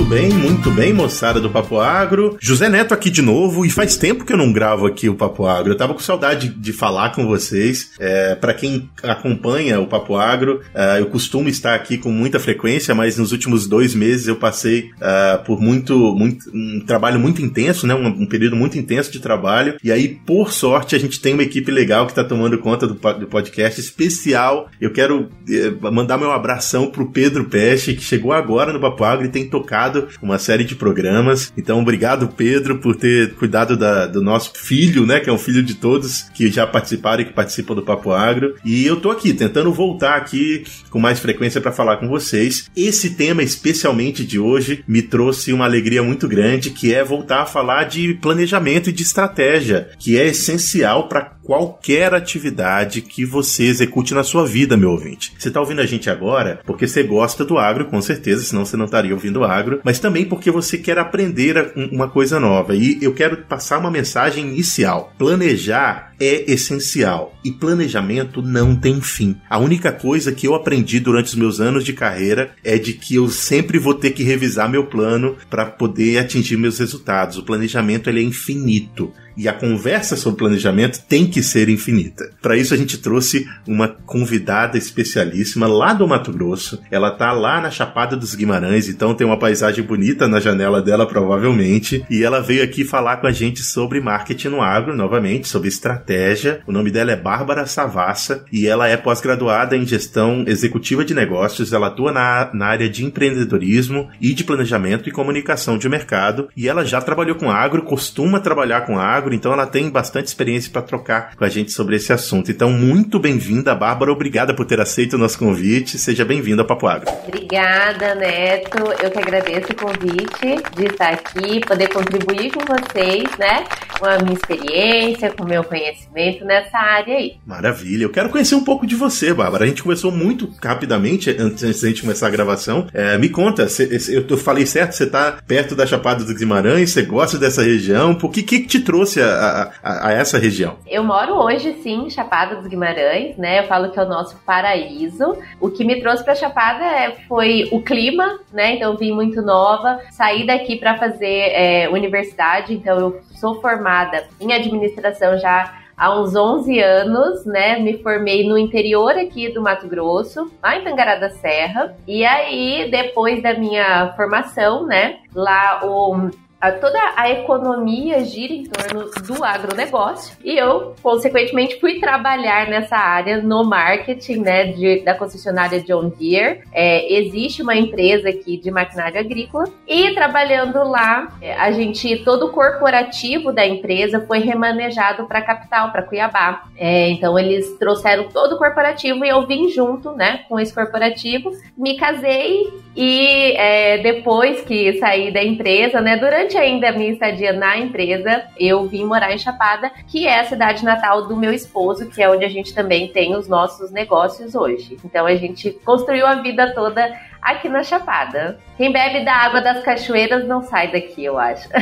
Muito bem, muito bem, moçada do Papo Agro. José Neto aqui de novo, e faz tempo que eu não gravo aqui o Papo Agro. Eu tava com saudade de falar com vocês. É, para quem acompanha o Papo Agro, é, eu costumo estar aqui com muita frequência, mas nos últimos dois meses eu passei é, por muito, muito, um trabalho muito intenso, né? Um, um, período muito intenso de trabalho. E aí, por sorte, a gente tem uma equipe legal que tá tomando conta do, do podcast especial. Eu quero é, mandar meu abração pro Pedro Peste, que chegou agora no Papo Agro e tem tocado uma série de programas. Então, obrigado, Pedro, por ter cuidado da, do nosso filho, né? Que é um filho de todos que já participaram e que participam do Papo Agro. E eu tô aqui tentando voltar aqui com mais frequência para falar com vocês. Esse tema, especialmente de hoje, me trouxe uma alegria muito grande, que é voltar a falar de planejamento e de estratégia, que é essencial para qualquer atividade que você execute na sua vida, meu ouvinte. Você está ouvindo a gente agora porque você gosta do agro, com certeza, senão você não estaria ouvindo agro, mas também porque você quer aprender uma coisa nova. E eu quero passar uma mensagem inicial. Planejar é essencial e planejamento não tem fim. A única coisa que eu aprendi durante os meus anos de carreira é de que eu sempre vou ter que revisar meu plano para poder atingir meus resultados. O planejamento ele é infinito e a conversa sobre planejamento tem que ser infinita. Para isso a gente trouxe uma convidada especialíssima lá do Mato Grosso. Ela tá lá na Chapada dos Guimarães, então tem uma paisagem bonita na janela dela provavelmente, e ela veio aqui falar com a gente sobre marketing no agro, novamente, sobre estratégia. O nome dela é Bárbara Savassa e ela é pós-graduada em gestão executiva de negócios. Ela atua na, na área de empreendedorismo e de planejamento e comunicação de mercado, e ela já trabalhou com agro, costuma trabalhar com agro agro, então ela tem bastante experiência para trocar com a gente sobre esse assunto. Então, muito bem-vinda, Bárbara. Obrigada por ter aceito o nosso convite. Seja bem-vinda ao Papo Agro. Obrigada, Neto. Eu que agradeço o convite de estar aqui, poder contribuir com vocês, né? Com a minha experiência, com o meu conhecimento nessa área aí. Maravilha. Eu quero conhecer um pouco de você, Bárbara. A gente conversou muito rapidamente antes da gente começar a gravação. É, me conta, eu falei certo, você está perto da Chapada dos Guimarães, você gosta dessa região. Por que, que te trouxe trouxe a, a, a, essa região? Eu moro hoje, sim, Chapada dos Guimarães, né? Eu falo que é o nosso paraíso. O que me trouxe para Chapada é, foi o clima, né? Então vim muito nova, saí daqui para fazer é, universidade, então eu sou formada em administração já há uns 11 anos, né? Me formei no interior aqui do Mato Grosso, lá em Tangará da Serra. E aí, depois da minha formação, né? Lá o a, toda a economia gira em torno do agronegócio e eu, consequentemente, fui trabalhar nessa área no marketing né, de, da concessionária John Deere. É, existe uma empresa aqui de maquinário agrícola e trabalhando lá, é, a gente, todo o corporativo da empresa foi remanejado para a capital, para Cuiabá. É, então, eles trouxeram todo o corporativo e eu vim junto né, com esse corporativo, me casei e é, depois que saí da empresa, né, durante durante ainda a minha estadia na empresa, eu vim morar em Chapada, que é a cidade natal do meu esposo, que é onde a gente também tem os nossos negócios hoje. Então a gente construiu a vida toda aqui na Chapada. Quem bebe da água das cachoeiras não sai daqui, eu acho.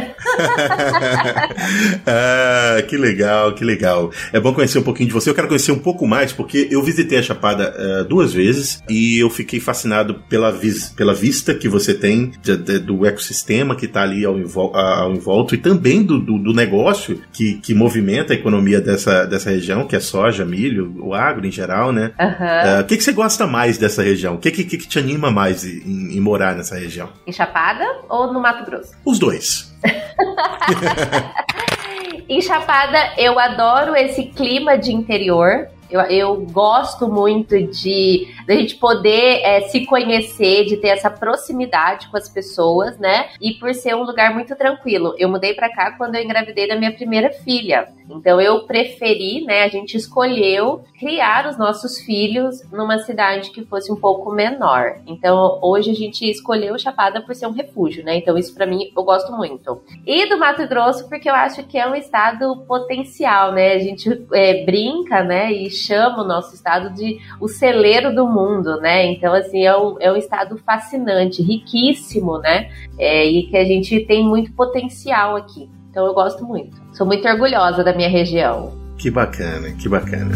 ah, que legal, que legal. É bom conhecer um pouquinho de você. Eu quero conhecer um pouco mais, porque eu visitei a Chapada uh, duas vezes e eu fiquei fascinado pela, vis pela vista que você tem de, de, do ecossistema que está ali ao, invol ao envolto e também do, do, do, negócio que, que movimenta a economia dessa, dessa região, que é soja, milho, o agro em geral, né? O uhum. uh, que, que você gosta mais dessa região? O que, que, que te anima mais? Mais em, em morar nessa região? Em Chapada ou no Mato Grosso? Os dois. em Chapada, eu adoro esse clima de interior. Eu, eu gosto muito de, a gente poder é, se conhecer, de ter essa proximidade com as pessoas, né? E por ser um lugar muito tranquilo. Eu mudei para cá quando eu engravidei da minha primeira filha. Então eu preferi, né, a gente escolheu criar os nossos filhos numa cidade que fosse um pouco menor. Então hoje a gente escolheu Chapada por ser um refúgio, né? Então isso para mim eu gosto muito. E do Mato Grosso porque eu acho que é um estado potencial, né? A gente é, brinca, né, e chama o nosso estado de o celeiro do mundo, né? Então assim é um, é um estado fascinante, riquíssimo, né? É, e que a gente tem muito potencial aqui. Então eu gosto muito. Sou muito orgulhosa da minha região. Que bacana, que bacana.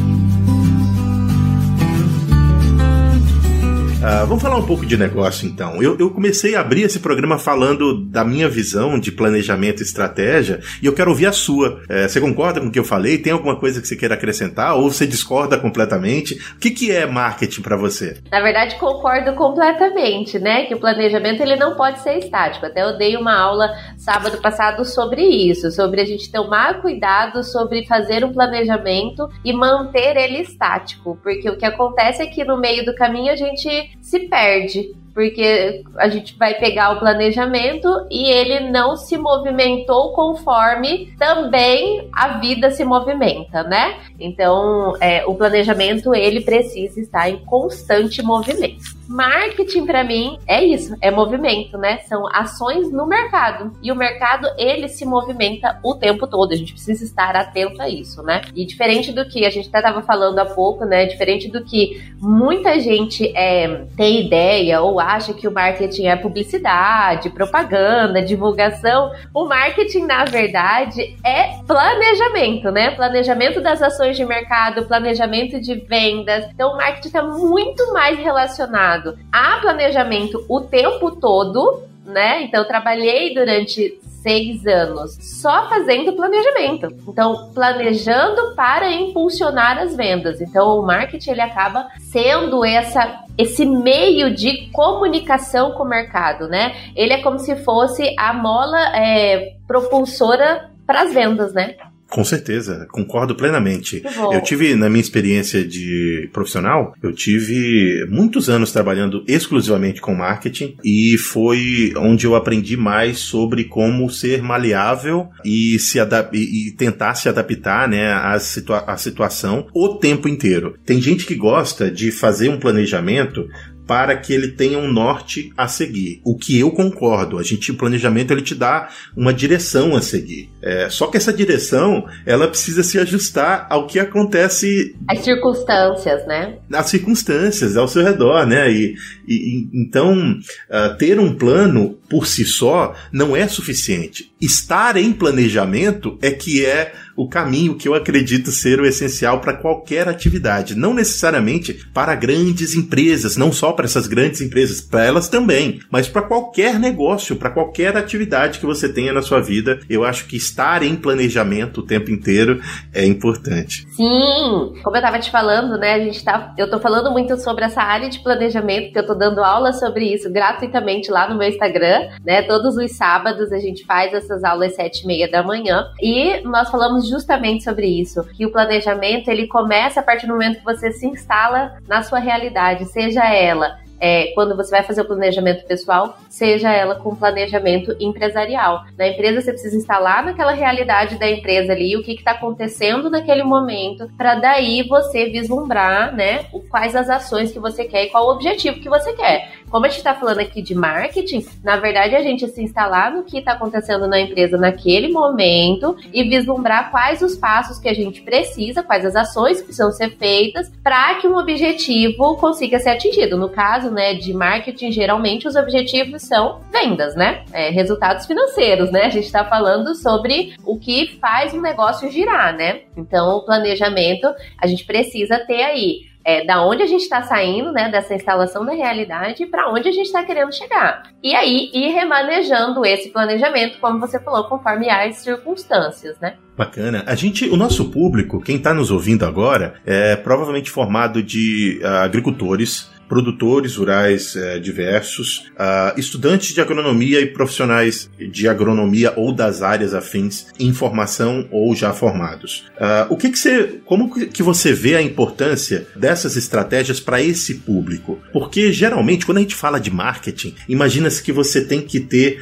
Uh, vamos falar um pouco de negócio então. Eu, eu, comecei a abrir esse programa falando da minha visão de planejamento e estratégia e eu quero ouvir a sua. É, você concorda com o que eu falei? Tem alguma coisa que você queira acrescentar ou você discorda completamente? O que, que é marketing para você? Na verdade, concordo completamente, né? Que o planejamento ele não pode ser estático. Até eu dei uma aula sábado passado sobre isso, sobre a gente tomar cuidado sobre fazer um planejamento e manter ele estático, porque o que acontece é que no meio do caminho a gente se perde porque a gente vai pegar o planejamento e ele não se movimentou conforme também a vida se movimenta, né? Então, é, o planejamento ele precisa estar em constante movimento. Marketing para mim é isso, é movimento, né? São ações no mercado e o mercado ele se movimenta o tempo todo. A gente precisa estar atento a isso, né? E diferente do que a gente até estava falando há pouco, né? Diferente do que muita gente é, tem ideia ou acha que o marketing é publicidade, propaganda, divulgação. O marketing, na verdade, é planejamento, né? Planejamento das ações de mercado, planejamento de vendas. Então, o marketing está muito mais relacionado a planejamento o tempo todo, né? Então, trabalhei durante seis anos só fazendo planejamento. Então, planejando para impulsionar as vendas. Então, o marketing ele acaba sendo essa esse meio de comunicação com o mercado, né? Ele é como se fosse a mola é, propulsora para as vendas, né? Com certeza, concordo plenamente. Eu tive, na minha experiência de profissional, eu tive muitos anos trabalhando exclusivamente com marketing e foi onde eu aprendi mais sobre como ser maleável e, se e, e tentar se adaptar né, à, situa à situação o tempo inteiro. Tem gente que gosta de fazer um planejamento para que ele tenha um norte a seguir. O que eu concordo, a gente o planejamento ele te dá uma direção a seguir. É, só que essa direção ela precisa se ajustar ao que acontece. As circunstâncias, né? As circunstâncias ao seu redor, né? E, e então uh, ter um plano por si só não é suficiente. Estar em planejamento é que é o caminho que eu acredito ser o essencial para qualquer atividade, não necessariamente para grandes empresas, não só para essas grandes empresas, para elas também, mas para qualquer negócio, para qualquer atividade que você tenha na sua vida, eu acho que estar em planejamento o tempo inteiro é importante. Sim, como eu estava te falando, né, a gente tá, eu tô falando muito sobre essa área de planejamento, que eu tô dando aula sobre isso gratuitamente lá no meu Instagram, né, todos os sábados a gente faz essas aulas sete e meia da manhã e nós falamos falamos justamente sobre isso, que o planejamento ele começa a partir do momento que você se instala na sua realidade, seja ela é, quando você vai fazer o planejamento pessoal, seja ela com planejamento empresarial. Na empresa, você precisa instalar naquela realidade da empresa ali o que está acontecendo naquele momento, para daí você vislumbrar, né, quais as ações que você quer e qual o objetivo que você quer. Como a gente está falando aqui de marketing, na verdade, a gente se instalar no que está acontecendo na empresa naquele momento e vislumbrar quais os passos que a gente precisa, quais as ações que precisam ser feitas para que um objetivo consiga ser atingido. No caso, né, de marketing, geralmente os objetivos são vendas, né? É, resultados financeiros, né? A gente está falando sobre o que faz um negócio girar, né? Então, o planejamento a gente precisa ter aí é, da onde a gente está saindo, né, dessa instalação da realidade para onde a gente está querendo chegar. E aí ir remanejando esse planejamento, como você falou, conforme as circunstâncias, né? Bacana. A gente, o nosso público, quem está nos ouvindo agora, é provavelmente formado de uh, agricultores, produtores rurais uh, diversos, uh, estudantes de agronomia e profissionais de agronomia ou das áreas afins em formação ou já formados. o que, que você, como que você vê a importância dessas estratégias para esse público? Porque geralmente quando a gente fala de marketing, imagina-se que você tem que ter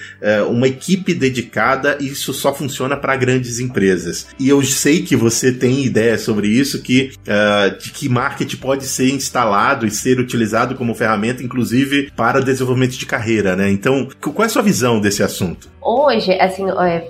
uma equipe dedicada e isso só funciona para grandes empresas. E eu sei que você tem ideia sobre isso, que, uh, de que marketing pode ser instalado e ser utilizado como ferramenta, inclusive para desenvolvimento de carreira, né? Então, qual é a sua visão desse assunto? Hoje, assim,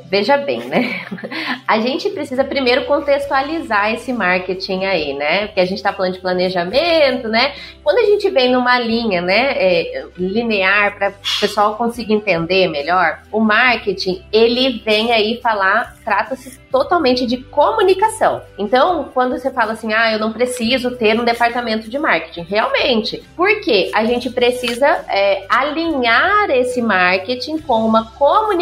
veja bem, né? A gente precisa primeiro contextualizar esse marketing aí, né? Porque a gente está falando de planejamento, né? Quando a gente vem numa linha, né, é, linear para o pessoal conseguir entender melhor, o marketing ele vem aí falar, trata-se totalmente de comunicação. Então, quando você fala assim, ah, eu não preciso ter um departamento de marketing, realmente, porque a gente precisa é, alinhar esse marketing com uma comunicação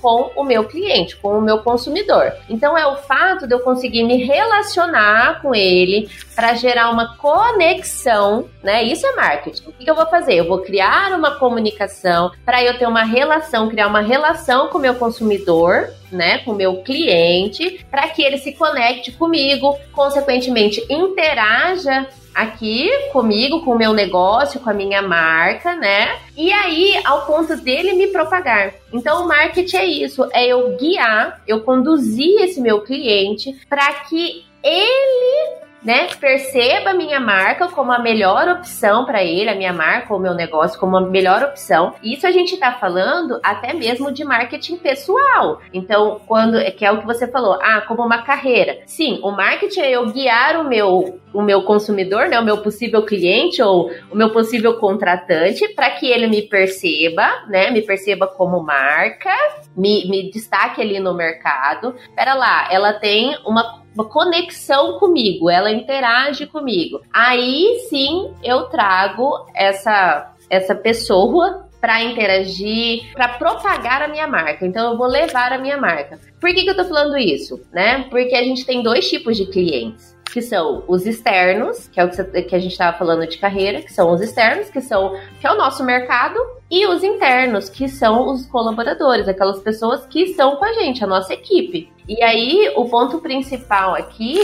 com o meu cliente, com o meu consumidor. Então, é o fato de eu conseguir me relacionar com ele para gerar uma conexão, né? Isso é marketing. O que eu vou fazer? Eu vou criar uma comunicação para eu ter uma relação, criar uma relação com o meu consumidor né, com o meu cliente, para que ele se conecte comigo, consequentemente interaja aqui comigo, com o meu negócio, com a minha marca, né? E aí, ao ponto dele me propagar. Então, o marketing é isso, é eu guiar, eu conduzir esse meu cliente para que ele né, perceba a minha marca como a melhor opção para ele, a minha marca ou meu negócio como a melhor opção. Isso a gente está falando até mesmo de marketing pessoal. Então, quando que é o que você falou, ah, como uma carreira. Sim, o marketing é eu guiar o meu o meu consumidor, né, o meu possível cliente ou o meu possível contratante para que ele me perceba, né, me perceba como marca, me, me destaque ali no mercado. Pera lá, ela tem uma uma conexão comigo, ela interage comigo. Aí sim eu trago essa essa pessoa para interagir, para propagar a minha marca. Então eu vou levar a minha marca. Por que, que eu tô falando isso? Né? Porque a gente tem dois tipos de clientes que são os externos, que é o que a gente estava falando de carreira, que são os externos, que são que é o nosso mercado, e os internos, que são os colaboradores, aquelas pessoas que estão com a gente, a nossa equipe. E aí, o ponto principal aqui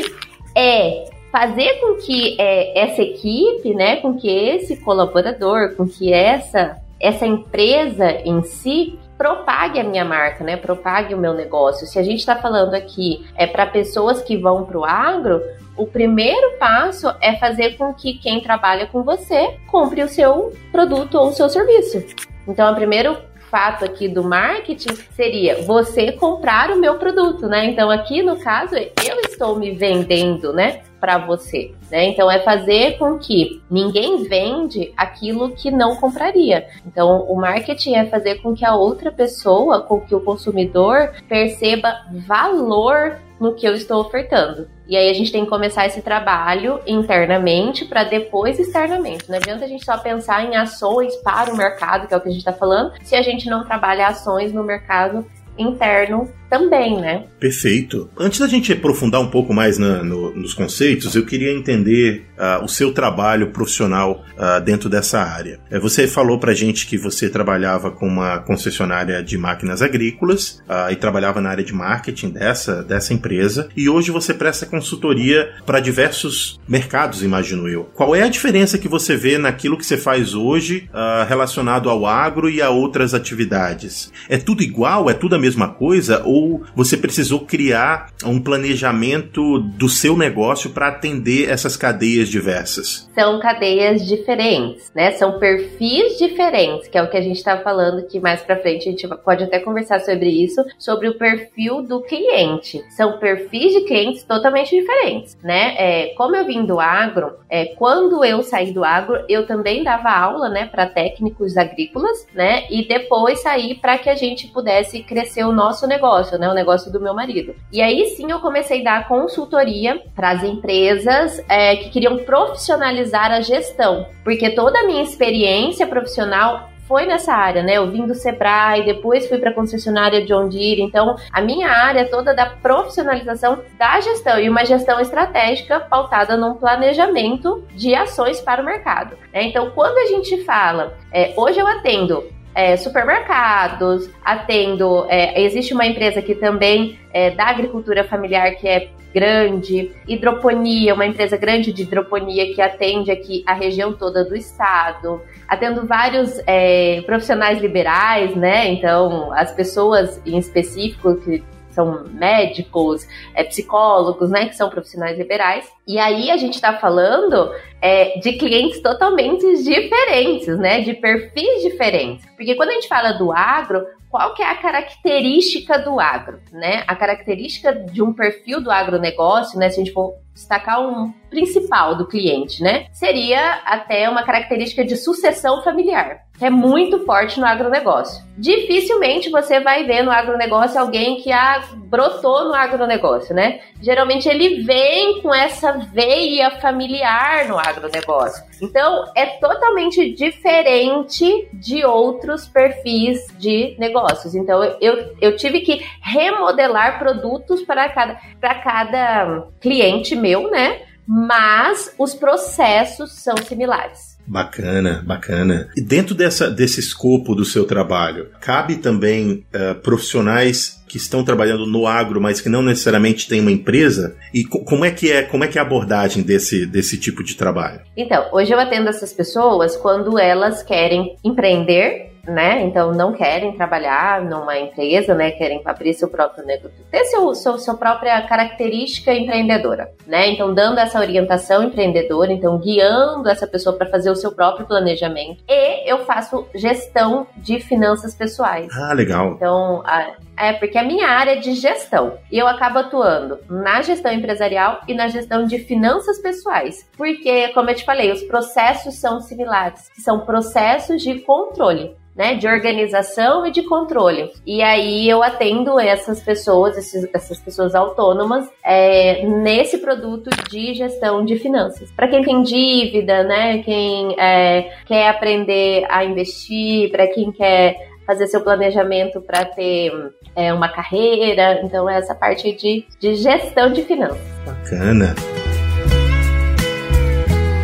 é fazer com que é, essa equipe, né, com que esse colaborador, com que essa essa empresa em si propague a minha marca, né? Propague o meu negócio. Se a gente está falando aqui é para pessoas que vão para o agro, o primeiro passo é fazer com que quem trabalha com você compre o seu produto ou o seu serviço. Então, o primeiro fato aqui do marketing seria você comprar o meu produto, né? Então, aqui no caso, eu estou me vendendo, né? para você, né? Então é fazer com que ninguém vende aquilo que não compraria. Então o marketing é fazer com que a outra pessoa, com que o consumidor perceba valor no que eu estou ofertando. E aí a gente tem que começar esse trabalho internamente para depois externamente. Não adianta a gente só pensar em ações para o mercado, que é o que a gente está falando, se a gente não trabalha ações no mercado interno também, né? Perfeito. Antes da gente aprofundar um pouco mais na, no, nos conceitos, eu queria entender uh, o seu trabalho profissional uh, dentro dessa área. É, você falou pra gente que você trabalhava com uma concessionária de máquinas agrícolas uh, e trabalhava na área de marketing dessa, dessa empresa, e hoje você presta consultoria para diversos mercados, imagino eu. Qual é a diferença que você vê naquilo que você faz hoje relacionado ao agro e a outras atividades? É tudo igual? É tudo a mesma coisa? Ou ou você precisou criar um planejamento do seu negócio para atender essas cadeias diversas? São cadeias diferentes, né? São perfis diferentes, que é o que a gente está falando que mais para frente a gente pode até conversar sobre isso, sobre o perfil do cliente. São perfis de clientes totalmente diferentes, né? É, como eu vim do agro, é, quando eu saí do agro, eu também dava aula, né, para técnicos agrícolas, né? E depois saí para que a gente pudesse crescer o nosso negócio negócio, né? O negócio do meu marido. E aí sim eu comecei a dar consultoria para as empresas é, que queriam profissionalizar a gestão, porque toda a minha experiência profissional foi nessa área, né? Eu vim do Sebrae, depois fui para concessionária John Deere. Então, a minha área toda da profissionalização da gestão e uma gestão estratégica pautada num planejamento de ações para o mercado. Né? Então, quando a gente fala, é, hoje eu atendo é, supermercados, atendo. É, existe uma empresa que também é da agricultura familiar que é grande, hidroponia, uma empresa grande de hidroponia que atende aqui a região toda do estado, atendo vários é, profissionais liberais, né? Então, as pessoas em específico que são médicos, é, psicólogos, né, que são profissionais liberais. E aí a gente está falando é, de clientes totalmente diferentes, né, de perfis diferentes. Porque quando a gente fala do agro, qual que é a característica do agro, né? A característica de um perfil do agronegócio, né? Se a gente for destacar um principal do cliente, né? Seria até uma característica de sucessão familiar, que é muito forte no agronegócio. Dificilmente você vai ver no agronegócio alguém que ah, brotou no agronegócio, né? Geralmente ele vem com essa veia familiar no agronegócio. Então é totalmente diferente de outros perfis de negócios. Então eu, eu tive que remodelar produtos para cada, para cada cliente meu, né? Mas os processos são similares. Bacana, bacana. E dentro dessa, desse escopo do seu trabalho, cabe também uh, profissionais que estão trabalhando no agro, mas que não necessariamente têm uma empresa? E co como é que é, como é que é a abordagem desse, desse tipo de trabalho? Então, hoje eu atendo essas pessoas quando elas querem empreender né? Então não querem trabalhar numa empresa, né? Querem abrir seu próprio negócio, ter seu, seu, sua própria característica empreendedora, né? Então dando essa orientação empreendedora, então guiando essa pessoa para fazer o seu próprio planejamento. E eu faço gestão de finanças pessoais. Ah, legal. Então a, é porque a minha área é de gestão e eu acabo atuando na gestão empresarial e na gestão de finanças pessoais. Porque, como eu te falei, os processos são similares, são processos de controle né, de organização e de controle. E aí eu atendo essas pessoas, esses, essas pessoas autônomas, é, nesse produto de gestão de finanças. Para quem tem dívida, né, quem é, quer aprender a investir, para quem quer fazer seu planejamento para ter é, uma carreira. Então, é essa parte de, de gestão de finanças. Bacana.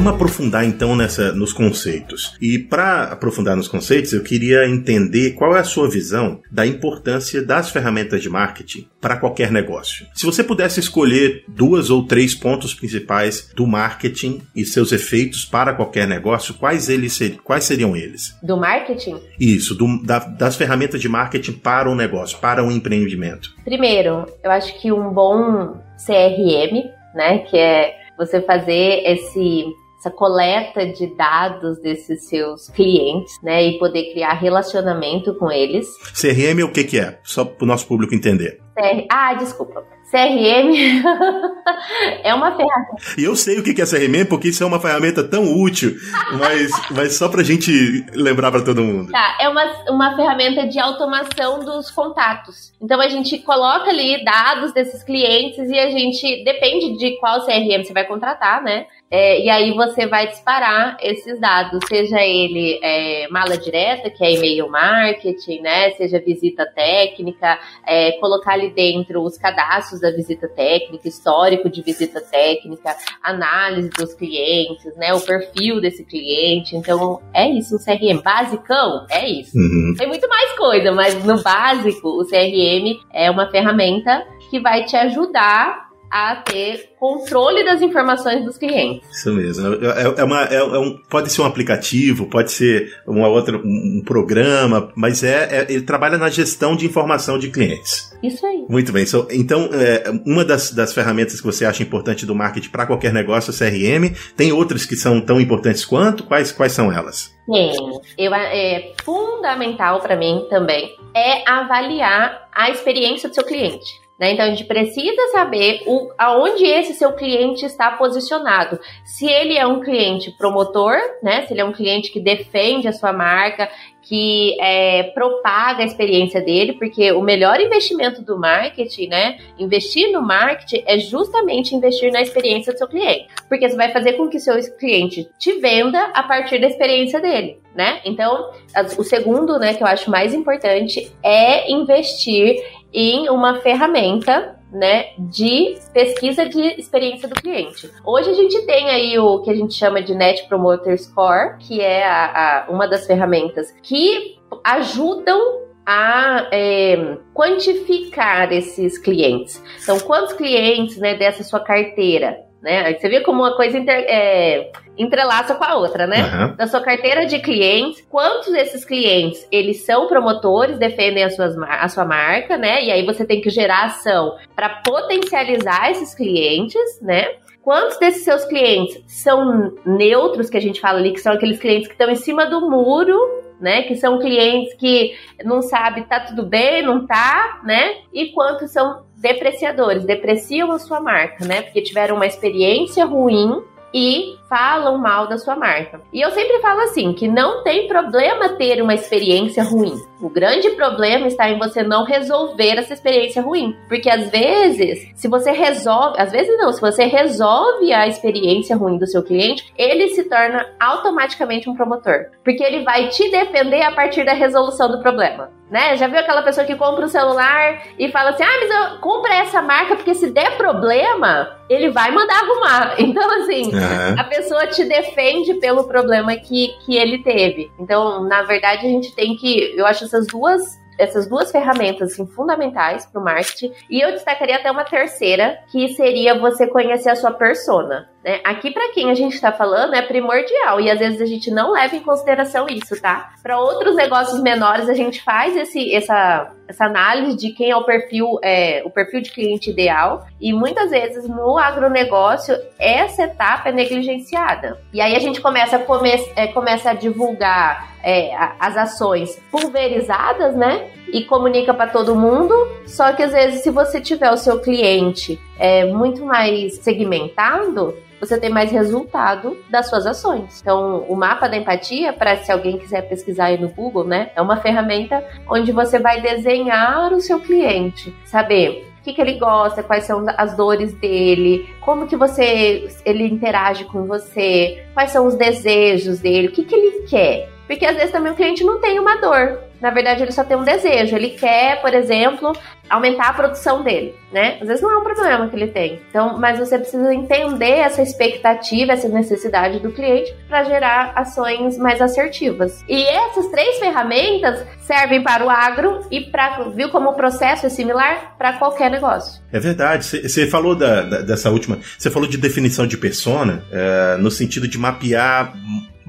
Vamos aprofundar então nessa nos conceitos. E para aprofundar nos conceitos, eu queria entender qual é a sua visão da importância das ferramentas de marketing para qualquer negócio. Se você pudesse escolher duas ou três pontos principais do marketing e seus efeitos para qualquer negócio, quais eles ser, quais seriam eles? Do marketing? Isso, do, da, das ferramentas de marketing para um negócio, para um empreendimento. Primeiro, eu acho que um bom CRM, né, que é você fazer esse essa coleta de dados desses seus clientes, né, e poder criar relacionamento com eles. CRM o que que é? Só para o nosso público entender. CR... Ah, desculpa. CRM é uma ferramenta. E eu sei o que é CRM porque isso é uma ferramenta tão útil, mas, mas só pra gente lembrar para todo mundo. Tá, é uma, uma ferramenta de automação dos contatos. Então a gente coloca ali dados desses clientes e a gente, depende de qual CRM você vai contratar, né? É, e aí você vai disparar esses dados, seja ele é, mala direta, que é e-mail marketing, né? Seja visita técnica, é, colocar ali dentro os cadastros da visita técnica, histórico de visita técnica, análise dos clientes, né? O perfil desse cliente. Então, é isso, o CRM basicão é isso. Uhum. Tem muito mais coisa, mas no básico, o CRM é uma ferramenta que vai te ajudar a ter controle das informações dos clientes. Isso mesmo. É, é, uma, é, é, um, pode ser um aplicativo, pode ser uma outra, um programa, mas é, é, ele trabalha na gestão de informação de clientes. Isso aí. Muito bem. So, então, é, uma das, das ferramentas que você acha importante do marketing para qualquer negócio é CRM. Tem outras que são tão importantes quanto? Quais, quais são elas? Sim, eu, é fundamental para mim também é avaliar a experiência do seu cliente. Né? Então a gente precisa saber o, aonde esse seu cliente está posicionado. Se ele é um cliente promotor, né? Se ele é um cliente que defende a sua marca, que é, propaga a experiência dele, porque o melhor investimento do marketing, né? Investir no marketing é justamente investir na experiência do seu cliente, porque você vai fazer com que seu cliente te venda a partir da experiência dele, né? Então, o segundo, né, que eu acho mais importante é investir em uma ferramenta né, de pesquisa de experiência do cliente. Hoje a gente tem aí o que a gente chama de Net Promoter Score, que é a, a uma das ferramentas que ajudam a é, quantificar esses clientes. Então, quantos clientes né, dessa sua carteira né? Você vê como uma coisa inter, é, entrelaça com a outra, né? Uhum. Da sua carteira de clientes, quantos desses clientes eles são promotores, defendem a, suas, a sua marca, né? E aí você tem que gerar ação para potencializar esses clientes, né? Quantos desses seus clientes são neutros, que a gente fala ali, que são aqueles clientes que estão em cima do muro, né? Que são clientes que não sabe tá tudo bem, não tá, né? E quantos são depreciadores, depreciam a sua marca, né? Porque tiveram uma experiência ruim e falam mal da sua marca. E eu sempre falo assim, que não tem problema ter uma experiência ruim. O grande problema está em você não resolver essa experiência ruim, porque às vezes, se você resolve, às vezes não, se você resolve a experiência ruim do seu cliente, ele se torna automaticamente um promotor, porque ele vai te defender a partir da resolução do problema. Né? Já viu aquela pessoa que compra um celular e fala assim: ah, mas eu compra essa marca porque se der problema, ele vai mandar arrumar. Então, assim, uhum. a pessoa pessoa te defende pelo problema que, que ele teve. Então, na verdade, a gente tem que. Eu acho essas duas essas duas ferramentas assim, fundamentais para o marketing. E eu destacaria até uma terceira, que seria você conhecer a sua persona. Né? Aqui, para quem a gente está falando, é primordial e às vezes a gente não leva em consideração isso, tá? Para outros negócios menores, a gente faz esse, essa, essa análise de quem é o perfil, é, o perfil de cliente ideal e muitas vezes no agronegócio essa etapa é negligenciada. E aí a gente começa a, come, é, começa a divulgar é, as ações pulverizadas, né? E comunica para todo mundo. Só que às vezes, se você tiver o seu cliente é, muito mais segmentado, você tem mais resultado das suas ações. Então, o mapa da empatia, para se alguém quiser pesquisar aí no Google, né, é uma ferramenta onde você vai desenhar o seu cliente, saber o que, que, ele gosta, quais são as dores dele, como que você ele interage com você, quais são os desejos dele, o que, que ele quer. Porque às vezes também o cliente não tem uma dor. Na verdade, ele só tem um desejo. Ele quer, por exemplo, aumentar a produção dele, né? Às vezes não é um problema que ele tem. Então, mas você precisa entender essa expectativa, essa necessidade do cliente para gerar ações mais assertivas. E essas três ferramentas servem para o agro e para, viu como o processo é similar para qualquer negócio. É verdade. Você falou da, da, dessa última. Você falou de definição de persona é, no sentido de mapear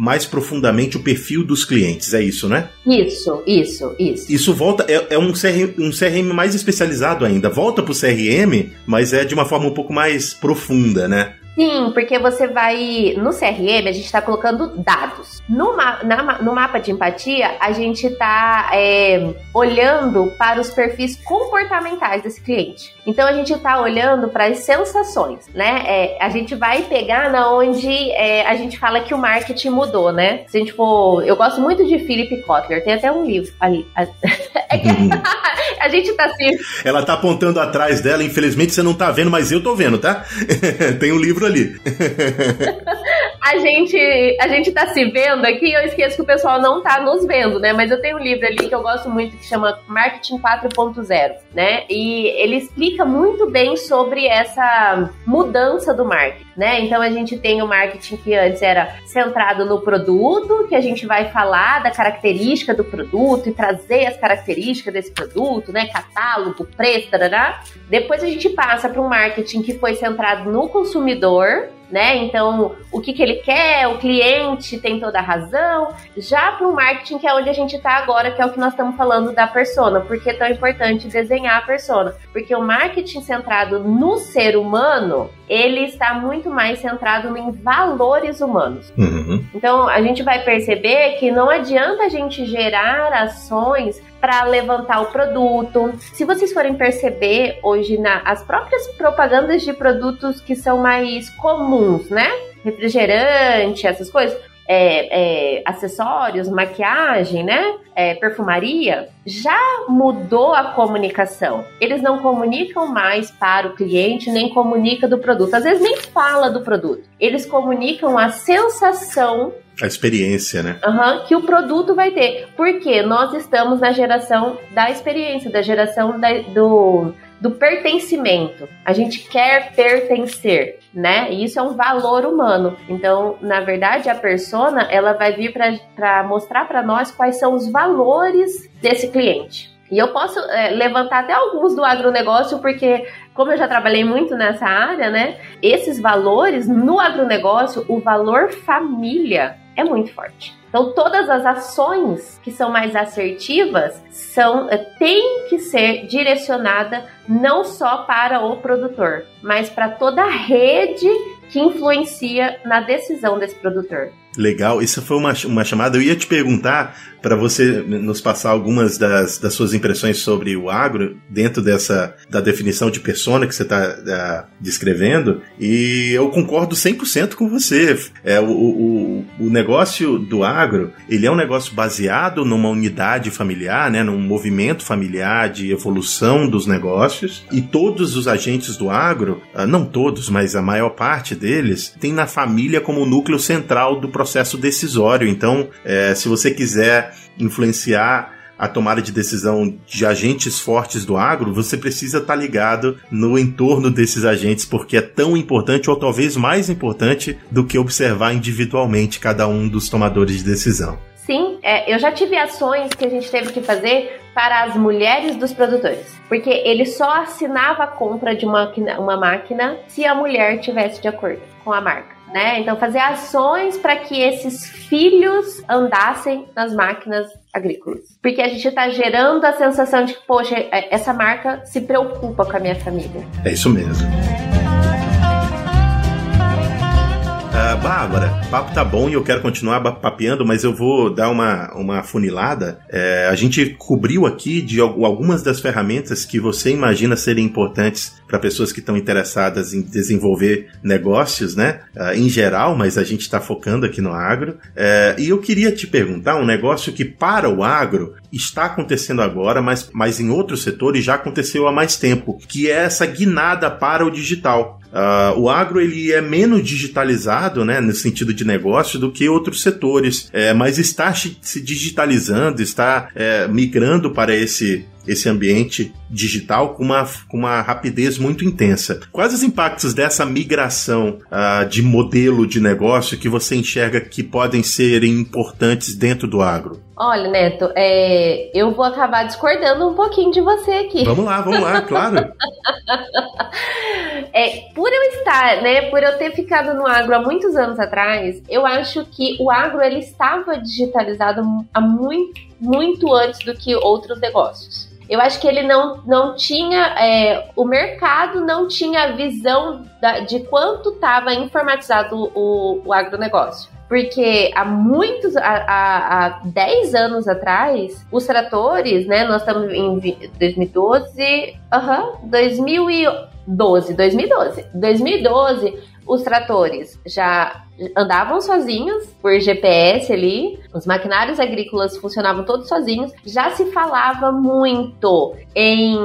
mais profundamente o perfil dos clientes, é isso, né? Isso, isso, isso. Isso volta, é, é um, CRM, um CRM mais especializado ainda. Volta pro CRM, mas é de uma forma um pouco mais profunda, né? Sim, porque você vai. No CRM, a gente está colocando dados. No, ma na, no mapa de empatia, a gente está é, olhando para os perfis comportamentais desse cliente. Então, a gente está olhando para as sensações, né? É, a gente vai pegar na onde é, a gente fala que o marketing mudou, né? Se a gente for. Eu gosto muito de Philip Kotler, tem até um livro ali. É que a gente tá assim. Ela tá apontando atrás dela, infelizmente você não tá vendo, mas eu tô vendo, tá? tem um livro ali. a gente a gente tá se vendo aqui, eu esqueço que o pessoal não tá nos vendo, né? Mas eu tenho um livro ali que eu gosto muito que chama Marketing 4.0, né? E ele explica muito bem sobre essa mudança do marketing, né? Então a gente tem o marketing que antes era centrado no produto, que a gente vai falar da característica do produto e trazer as características desse produto, produto, né? Catálogo, preço, tarará. Depois a gente passa para um marketing que foi centrado no consumidor, né? Então, o que, que ele quer, o cliente tem toda a razão. Já para o marketing, que é onde a gente está agora, que é o que nós estamos falando da persona. Por que é tão importante desenhar a persona? Porque o marketing centrado no ser humano, ele está muito mais centrado em valores humanos. Uhum. Então, a gente vai perceber que não adianta a gente gerar ações para levantar o produto. Se vocês forem perceber hoje na as próprias propagandas de produtos que são mais comuns, né? Refrigerante, essas coisas. É, é, acessórios, maquiagem, né? É, perfumaria, já mudou a comunicação. Eles não comunicam mais para o cliente, nem comunica do produto. Às vezes nem fala do produto. Eles comunicam a sensação a experiência, né? Uhum, que o produto vai ter. Porque nós estamos na geração da experiência, da geração da, do, do pertencimento. A gente quer pertencer, né? E isso é um valor humano. Então, na verdade, a persona ela vai vir para mostrar para nós quais são os valores desse cliente. E eu posso é, levantar até alguns do agronegócio, porque, como eu já trabalhei muito nessa área, né? Esses valores no agronegócio, o valor família é muito forte. Então, todas as ações que são mais assertivas são eh, têm que ser direcionada não só para o produtor, mas para toda a rede que influencia na decisão desse produtor. Legal, isso foi uma, uma chamada. Eu ia te perguntar para você nos passar algumas das, das suas impressões sobre o agro dentro dessa da definição de persona que você está descrevendo. E eu concordo 100% com você. É, o, o, o negócio do agro ele é um negócio baseado numa unidade familiar, né, num movimento familiar de evolução dos negócios. E todos os agentes do agro, ah, não todos, mas a maior parte deles, tem na família como núcleo central do processo decisório. Então, é, se você quiser influenciar a tomada de decisão de agentes fortes do agro, você precisa estar tá ligado no entorno desses agentes, porque é tão importante, ou talvez mais importante, do que observar individualmente cada um dos tomadores de decisão. Sim, é, eu já tive ações que a gente teve que fazer para as mulheres dos produtores, porque ele só assinava a compra de uma, uma máquina se a mulher tivesse de acordo com a marca né? Então fazer ações para que esses filhos andassem nas máquinas agrícolas. Porque a gente está gerando a sensação de que, poxa, é, essa marca se preocupa com a minha família. É isso mesmo. Uh, Bárbara, o papo tá bom e eu quero continuar papeando, mas eu vou dar uma, uma funilada. É, a gente cobriu aqui de algumas das ferramentas que você imagina serem importantes para pessoas que estão interessadas em desenvolver negócios, né? Uh, em geral, mas a gente está focando aqui no agro. É, e eu queria te perguntar um negócio que para o agro está acontecendo agora, mas, mas em outros setores já aconteceu há mais tempo, que é essa guinada para o digital. Uh, o agro ele é menos digitalizado, né, no sentido de negócio, do que outros setores, é, mas está se digitalizando, está é, migrando para esse esse ambiente digital com uma, com uma rapidez muito intensa. Quais os impactos dessa migração uh, de modelo de negócio que você enxerga que podem ser importantes dentro do agro? Olha, Neto, é, eu vou acabar discordando um pouquinho de você aqui. Vamos lá, vamos lá, claro. é, por eu estar, né, por eu ter ficado no agro há muitos anos atrás, eu acho que o agro ele estava digitalizado há muito, muito antes do que outros negócios. Eu acho que ele não, não tinha, é, o mercado não tinha visão da, de quanto estava informatizado o, o agronegócio. Porque há muitos, há, há, há 10 anos atrás, os tratores, né? Nós estamos em 2012, aham, uhum, 2012, 2012. 2012, os tratores já andavam sozinhos por GPS ali, os maquinários agrícolas funcionavam todos sozinhos. Já se falava muito em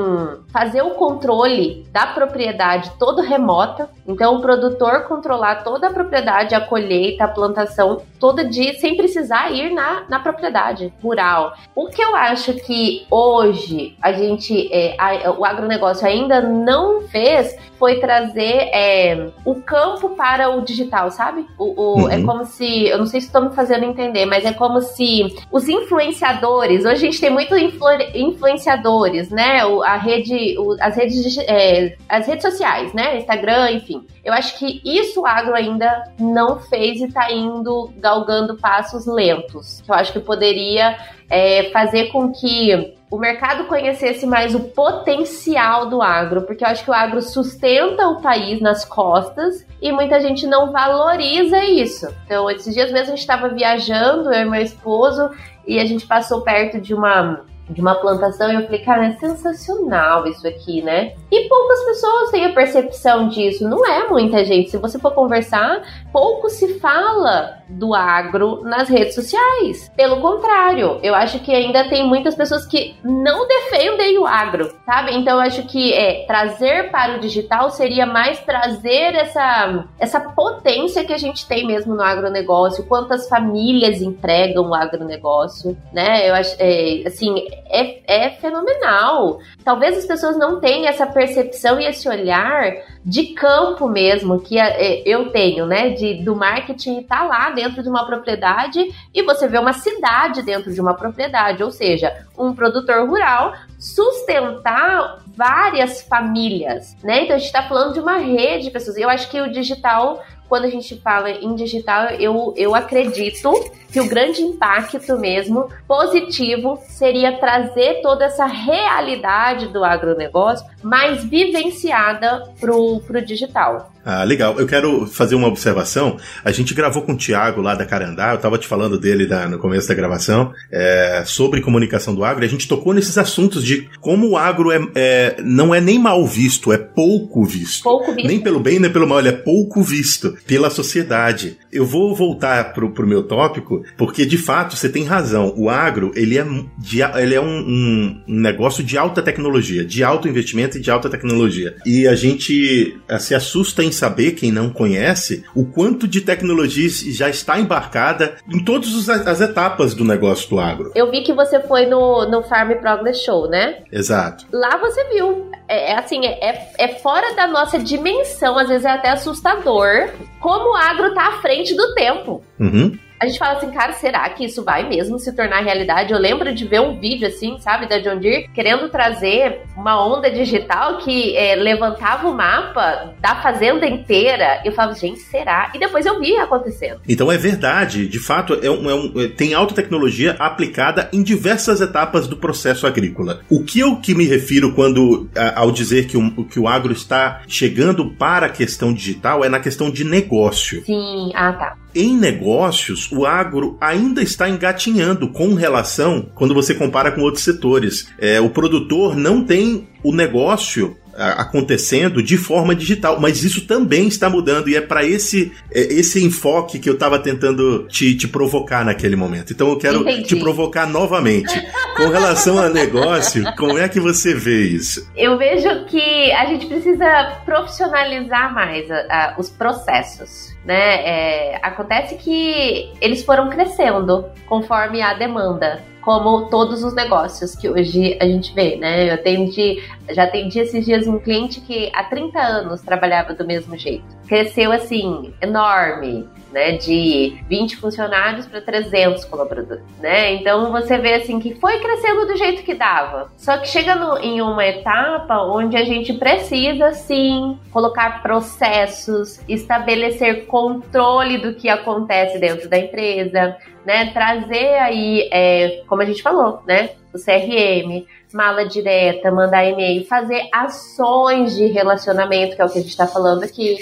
fazer o controle da propriedade todo remota, então o produtor controlar toda a propriedade, a colheita, a plantação, toda dia, sem precisar ir na, na propriedade rural. O que eu acho que hoje a gente, é, a, o agronegócio ainda não fez foi trazer é, o campo para o digital, sabe? O, O, o é uhum. É como se, eu não sei se estou me fazendo entender, mas é como se os influenciadores, hoje a gente tem muito influ, influenciadores, né? O, a rede, o, as redes, é, as redes sociais, né? Instagram, enfim. Eu acho que isso o agro ainda não fez e está indo galgando passos lentos. Eu acho que poderia é, fazer com que o mercado conhecesse mais o potencial do agro, porque eu acho que o agro sustenta o país nas costas e muita gente não valoriza isso. Então, esses dias mesmo a gente estava viajando, eu e meu esposo, e a gente passou perto de uma de uma plantação e eu falei, cara, é sensacional isso aqui, né? E poucas pessoas têm a percepção disso, não é muita gente. Se você for conversar, pouco se fala do agro nas redes sociais. Pelo contrário, eu acho que ainda tem muitas pessoas que não defendem o agro, sabe? Então eu acho que é trazer para o digital seria mais trazer essa, essa potência que a gente tem mesmo no agronegócio, quantas famílias empregam o agronegócio, né? Eu acho, é, assim, é, é fenomenal. Talvez as pessoas não tenham essa percepção e esse olhar de campo mesmo que é, eu tenho, né? De, do marketing estar tá lá dentro de uma propriedade e você vê uma cidade dentro de uma propriedade, ou seja, um produtor rural sustentar várias famílias, né? Então a gente está falando de uma rede de pessoas. Eu acho que o digital quando a gente fala em digital, eu, eu acredito que o grande impacto mesmo positivo seria trazer toda essa realidade do agronegócio mais vivenciada para o digital. Ah, legal. Eu quero fazer uma observação. A gente gravou com o Thiago lá da Carandá, eu estava te falando dele da, no começo da gravação, é, sobre comunicação do agro, e a gente tocou nesses assuntos de como o agro é, é, não é nem mal visto, é pouco visto. Pouco visto. Nem pelo bem, nem pelo mal, ele é pouco visto pela sociedade. Eu vou voltar pro, pro meu tópico, porque de fato você tem razão. O agro, ele é, de, ele é um, um, um negócio de alta tecnologia, de alto investimento e de alta tecnologia. E a gente eh, se assusta em saber, quem não conhece, o quanto de tecnologia já está embarcada em todas as etapas do negócio do agro. Eu vi que você foi no, no Farm Progress Show, né? Exato. Lá você viu. É, é assim, é, é fora da nossa dimensão, às vezes é até assustador, como o agro tá à frente do tempo. Uhum a gente fala assim, cara, será que isso vai mesmo se tornar realidade? Eu lembro de ver um vídeo assim, sabe, da John Deere, querendo trazer uma onda digital que é, levantava o mapa da fazenda inteira. Eu falava, gente, será? E depois eu vi acontecendo. Então é verdade, de fato, é um, é um, é, tem alta tecnologia aplicada em diversas etapas do processo agrícola. O que eu que me refiro quando ao dizer que o, que o agro está chegando para a questão digital é na questão de negócio. Sim, ah tá. Em negócios, o agro ainda está engatinhando com relação quando você compara com outros setores. É, o produtor não tem o negócio acontecendo de forma digital, mas isso também está mudando e é para esse é, esse enfoque que eu estava tentando te, te, provocar naquele momento. Então eu quero Entendi. te provocar novamente. Com relação a negócio, como é que você vê isso? Eu vejo que a gente precisa profissionalizar mais a, a, os processos né? É, acontece que eles foram crescendo conforme a demanda, como todos os negócios que hoje a gente vê, né? Eu atendi, já atendi esses dias um cliente que há 30 anos trabalhava do mesmo jeito. Cresceu assim, enorme, né, de 20 funcionários para 300 colaboradores, né? Então você vê assim que foi crescendo do jeito que dava. Só que chega no, em uma etapa onde a gente precisa sim colocar processos, estabelecer controle do que acontece dentro da empresa, né? Trazer aí, é, como a gente falou, né? O CRM, mala direta, mandar e-mail, fazer ações de relacionamento, que é o que a gente está falando aqui,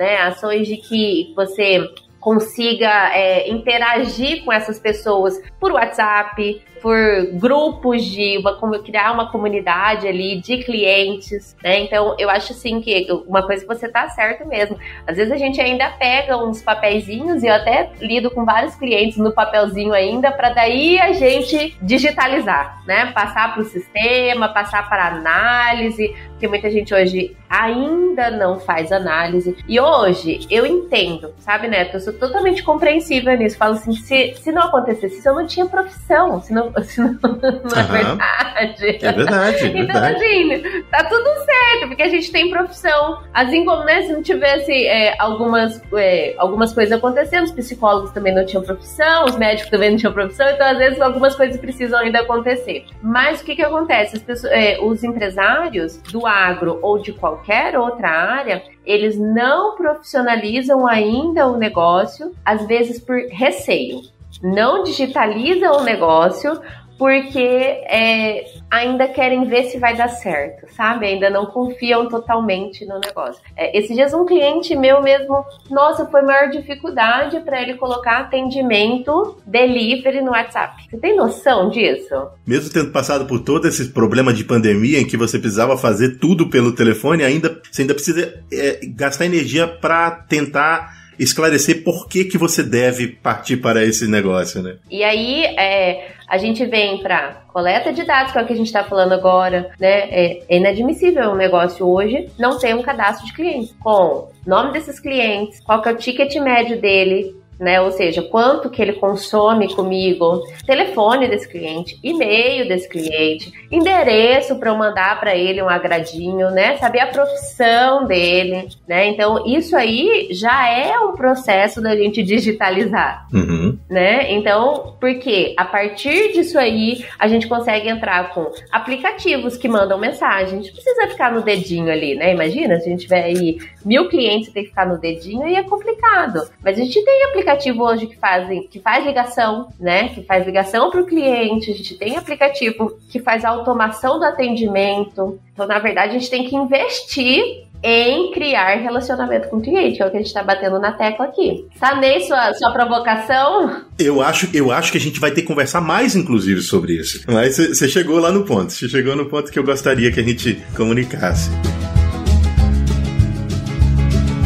né? Ações de que você consiga é, interagir com essas pessoas por WhatsApp, por grupos de uma, como criar uma comunidade ali de clientes, né? Então eu acho assim que uma coisa que você tá certo mesmo. Às vezes a gente ainda pega uns papeizinhos e eu até lido com vários clientes no papelzinho ainda para daí a gente digitalizar, né? Passar para o sistema, passar para análise, porque muita gente hoje ainda não faz análise. E hoje eu entendo, sabe, Neto? Eu sou totalmente compreensível nisso. Falo assim, se, se não acontecesse isso, eu não tinha profissão. Se não se não, não é verdade. É verdade. É então, assim, tá tudo certo, porque a gente tem profissão. Assim como né, se não tivesse é, algumas, é, algumas coisas acontecendo, os psicólogos também não tinham profissão, os médicos também não tinham profissão, então às vezes algumas coisas precisam ainda acontecer. Mas o que, que acontece? As pessoas, é, os empresários do agro ou de qualquer outra área, eles não profissionalizam ainda o negócio, às vezes por receio. Não digitalizam o negócio porque é, ainda querem ver se vai dar certo, sabe? Ainda não confiam totalmente no negócio. É, esses dias um cliente meu mesmo, nossa, foi a maior dificuldade para ele colocar atendimento delivery no WhatsApp. Você tem noção disso? Mesmo tendo passado por todo esse problema de pandemia em que você precisava fazer tudo pelo telefone, ainda você ainda precisa é, gastar energia para tentar esclarecer por que, que você deve partir para esse negócio, né? E aí, é, a gente vem para coleta de dados, que é o que a gente está falando agora, né? É, inadmissível um negócio hoje não ter um cadastro de clientes com nome desses clientes, qual que é o ticket médio dele, né? Ou seja, quanto que ele consome comigo, telefone desse cliente, e-mail desse cliente, endereço para eu mandar para ele um agradinho, né? Saber a profissão dele, né? Então, isso aí já é um processo da gente digitalizar, uhum. né? Então, porque a partir disso aí, a gente consegue entrar com aplicativos que mandam mensagem. A gente precisa ficar no dedinho ali, né? Imagina, se a gente tiver aí mil clientes e tem que ficar no dedinho, aí é complicado. Mas a gente tem aplicativos aplicativo hoje que fazem, que faz ligação, né? Que faz ligação para o cliente. A gente tem aplicativo que faz automação do atendimento. Então, na verdade, a gente tem que investir em criar relacionamento com o cliente, é o que a gente está batendo na tecla aqui. Sanei sua, sua provocação? Eu acho, eu acho que a gente vai ter que conversar mais, inclusive, sobre isso. Mas você chegou lá no ponto, você chegou no ponto que eu gostaria que a gente comunicasse.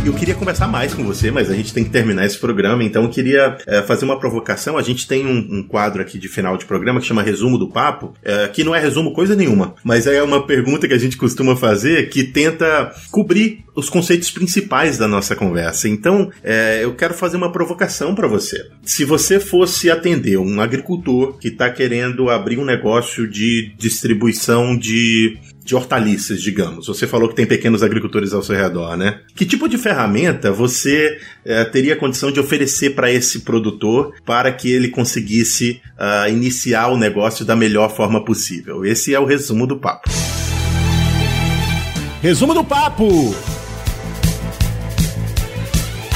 Eu queria conversar mais com você, mas a gente tem que terminar esse programa, então eu queria é, fazer uma provocação. A gente tem um, um, quadro aqui de final de programa que chama Resumo do Papo, é, que não é resumo coisa nenhuma, mas é uma pergunta que a gente costuma fazer que tenta cobrir os conceitos principais da nossa conversa. Então, é, eu quero fazer uma provocação para você. Se você fosse atender um agricultor que está querendo abrir um negócio de distribuição de de hortaliças, digamos. Você falou que tem pequenos agricultores ao seu redor, né? Que tipo de ferramenta você é, teria condição de oferecer para esse produtor para que ele conseguisse uh, iniciar o negócio da melhor forma possível? Esse é o resumo do papo. Resumo do papo!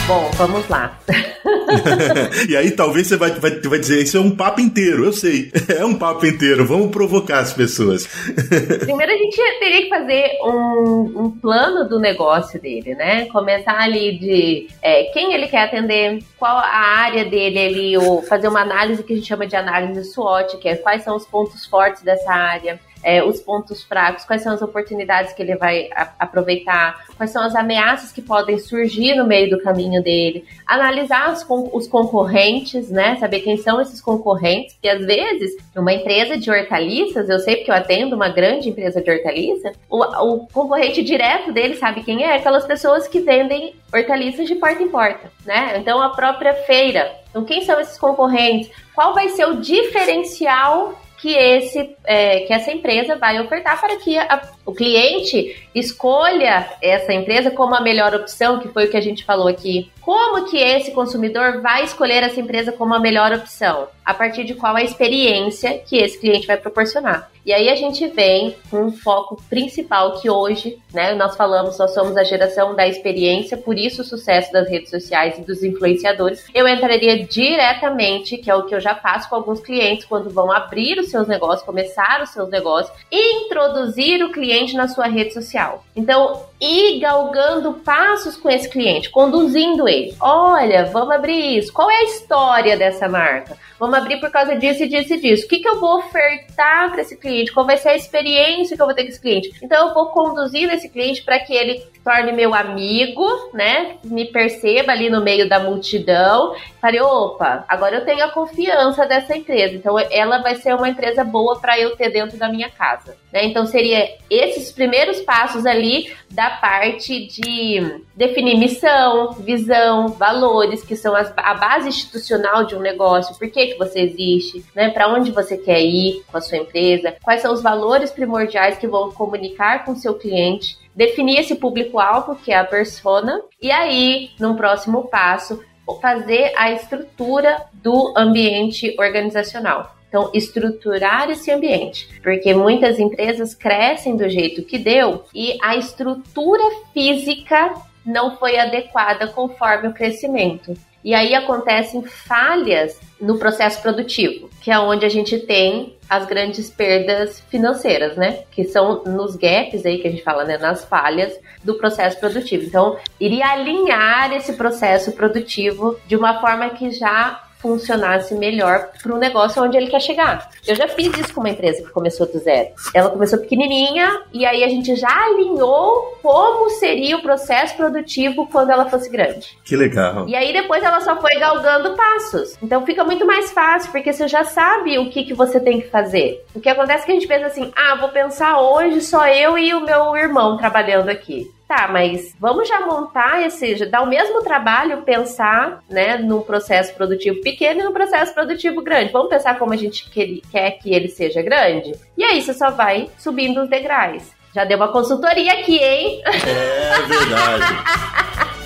Bom, vamos lá. e aí talvez você vai, vai, vai dizer, isso é um papo inteiro, eu sei. É um papo inteiro, vamos provocar as pessoas. Primeiro a gente teria que fazer um, um plano do negócio dele, né? Começar ali de é, quem ele quer atender, qual a área dele ali, ou fazer uma análise que a gente chama de análise SWOT, que é quais são os pontos fortes dessa área é, os pontos fracos, quais são as oportunidades que ele vai a, aproveitar, quais são as ameaças que podem surgir no meio do caminho dele, analisar os, os concorrentes, né? Saber quem são esses concorrentes, porque às vezes, uma empresa de hortaliças, eu sei porque eu atendo uma grande empresa de hortaliça, o, o concorrente direto dele sabe quem é? Aquelas pessoas que vendem hortaliças de porta em porta, né? Então a própria feira. Então, quem são esses concorrentes? Qual vai ser o diferencial que, esse, é, que essa empresa vai ofertar para que a, o cliente escolha essa empresa como a melhor opção, que foi o que a gente falou aqui. Como que esse consumidor vai escolher essa empresa como a melhor opção? A partir de qual a experiência que esse cliente vai proporcionar. E aí a gente vem com um foco principal que hoje, né, nós falamos, nós somos a geração da experiência, por isso o sucesso das redes sociais e dos influenciadores. Eu entraria diretamente, que é o que eu já faço com alguns clientes quando vão abrir os seus negócios, começar os seus negócios, introduzir o cliente na sua rede social. Então, ir galgando passos com esse cliente, conduzindo ele. Olha, vamos abrir isso. Qual é a história dessa marca? Vamos abrir por causa disso e disso e disso. O que, que eu vou ofertar para esse cliente? Qual vai ser a experiência que eu vou ter com esse cliente? Então, eu vou conduzindo esse cliente para que ele torne meu amigo, né? Me perceba ali no meio da multidão. Falei, opa, agora eu tenho a confiança dessa empresa. Então, ela vai ser uma empresa boa para eu ter dentro da minha casa. Né? Então, seria esses primeiros passos ali da parte de definir missão, visão, valores, que são as, a base institucional de um negócio. Por que, que você existe, né? Para onde você quer ir com a sua empresa, quais são os valores primordiais que vão comunicar com o seu cliente, definir esse público-alvo, que é a persona, e aí, num próximo passo, fazer a estrutura do ambiente organizacional. Então, estruturar esse ambiente, porque muitas empresas crescem do jeito que deu e a estrutura física não foi adequada conforme o crescimento. E aí acontecem falhas no processo produtivo, que é onde a gente tem as grandes perdas financeiras, né? Que são nos gaps aí que a gente fala, né? Nas falhas do processo produtivo. Então, iria alinhar esse processo produtivo de uma forma que já funcionasse melhor para o negócio onde ele quer chegar. Eu já fiz isso com uma empresa que começou do zero. Ela começou pequenininha e aí a gente já alinhou como seria o processo produtivo quando ela fosse grande. Que legal. E aí depois ela só foi galgando passos. Então fica muito mais fácil porque você já sabe o que, que você tem que fazer. O que acontece é que a gente pensa assim: ah, vou pensar hoje só eu e o meu irmão trabalhando aqui. Tá, mas vamos já montar esse, já dá o mesmo trabalho pensar, né, num processo produtivo pequeno e num processo produtivo grande. Vamos pensar como a gente quer que ele seja grande? E aí você só vai subindo os degraus. Já deu uma consultoria aqui, hein? É verdade.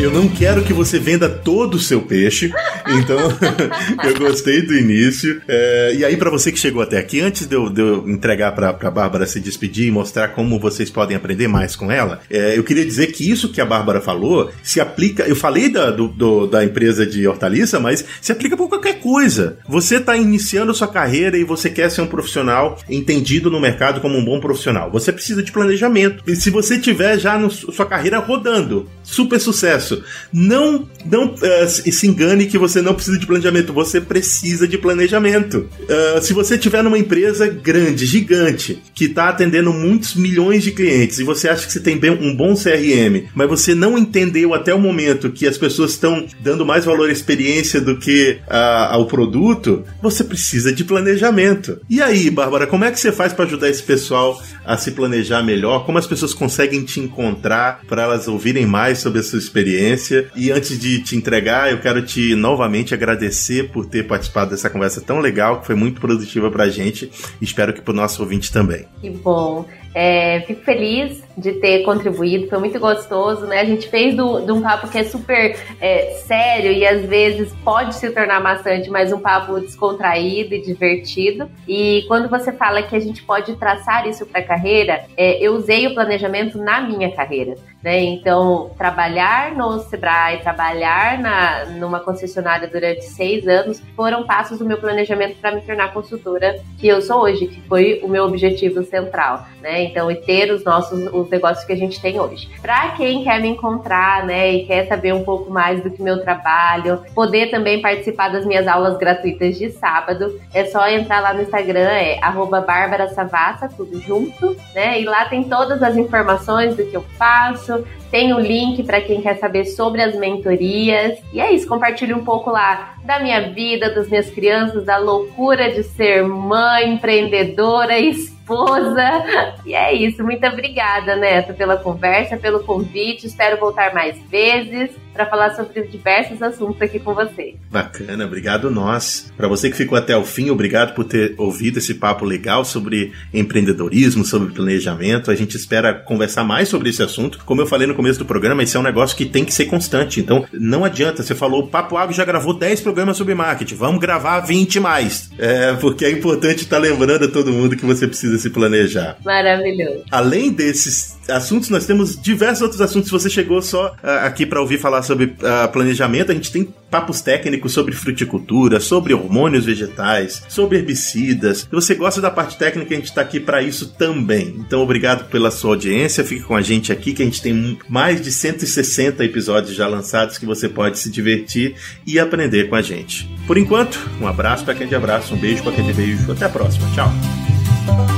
Eu não quero que você venda todo o seu peixe, então eu gostei do início. É, e aí, para você que chegou até aqui, antes de eu, de eu entregar para a Bárbara se despedir e mostrar como vocês podem aprender mais com ela, é, eu queria dizer que isso que a Bárbara falou se aplica. Eu falei da, do, do, da empresa de hortaliça, mas se aplica para qualquer coisa. Você está iniciando sua carreira e você quer ser um profissional entendido no mercado como um bom profissional. Você precisa de planejamento. E se você tiver já no, sua carreira rodando, super sucesso Não, não uh, se engane que você não precisa de planejamento, você precisa de planejamento. Uh, se você tiver numa empresa grande, gigante, que está atendendo muitos milhões de clientes e você acha que você tem um bom CRM, mas você não entendeu até o momento que as pessoas estão dando mais valor à experiência do que ao produto, você precisa de planejamento. E aí, Bárbara, como é que você faz para ajudar esse pessoal a se planejar melhor? Como as pessoas conseguem te encontrar para elas ouvirem mais sobre a sua experiência? Experiência. E antes de te entregar, eu quero te novamente agradecer por ter participado dessa conversa tão legal, que foi muito produtiva pra gente. Espero que pro nosso ouvinte também. Que bom. É, fico feliz de ter contribuído, foi muito gostoso, né? A gente fez de um papo que é super é, sério e às vezes pode se tornar maçante, mas um papo descontraído e divertido. E quando você fala que a gente pode traçar isso para a carreira, é, eu usei o planejamento na minha carreira. Né? Então, trabalhar no Sebrae, trabalhar na, numa concessionária durante seis anos foram passos do meu planejamento para me tornar consultora que eu sou hoje, que foi o meu objetivo central, né? Então, e ter os nossos os negócios que a gente tem hoje. Para quem quer me encontrar, né, e quer saber um pouco mais do que meu trabalho, poder também participar das minhas aulas gratuitas de sábado, é só entrar lá no Instagram, é @barbara_savassa tudo junto, né? E lá tem todas as informações do que eu faço eso tem o link para quem quer saber sobre as mentorias. E é isso, compartilhe um pouco lá da minha vida, das minhas crianças, da loucura de ser mãe, empreendedora, esposa. E é isso. Muito obrigada, Neto, pela conversa, pelo convite. Espero voltar mais vezes para falar sobre diversos assuntos aqui com você. Bacana, obrigado nós. Para você que ficou até o fim, obrigado por ter ouvido esse papo legal sobre empreendedorismo, sobre planejamento. A gente espera conversar mais sobre esse assunto. Como eu falei no começo do programa, esse é um negócio que tem que ser constante. Então, não adianta. Você falou, o Papo Água já gravou 10 programas sobre marketing. Vamos gravar 20 mais. É, porque é importante estar tá lembrando a todo mundo que você precisa se planejar. Maravilhoso. Além desses assuntos, nós temos diversos outros assuntos. Se você chegou só uh, aqui para ouvir falar sobre uh, planejamento, a gente tem papos técnicos sobre fruticultura, sobre hormônios vegetais, sobre herbicidas. Se você gosta da parte técnica, a gente está aqui para isso também. Então, obrigado pela sua audiência. Fique com a gente aqui, que a gente tem mais de 160 episódios já lançados que você pode se divertir e aprender com a gente. Por enquanto, um abraço para quem de abraço, um beijo para quem de beijo. Até a próxima. Tchau.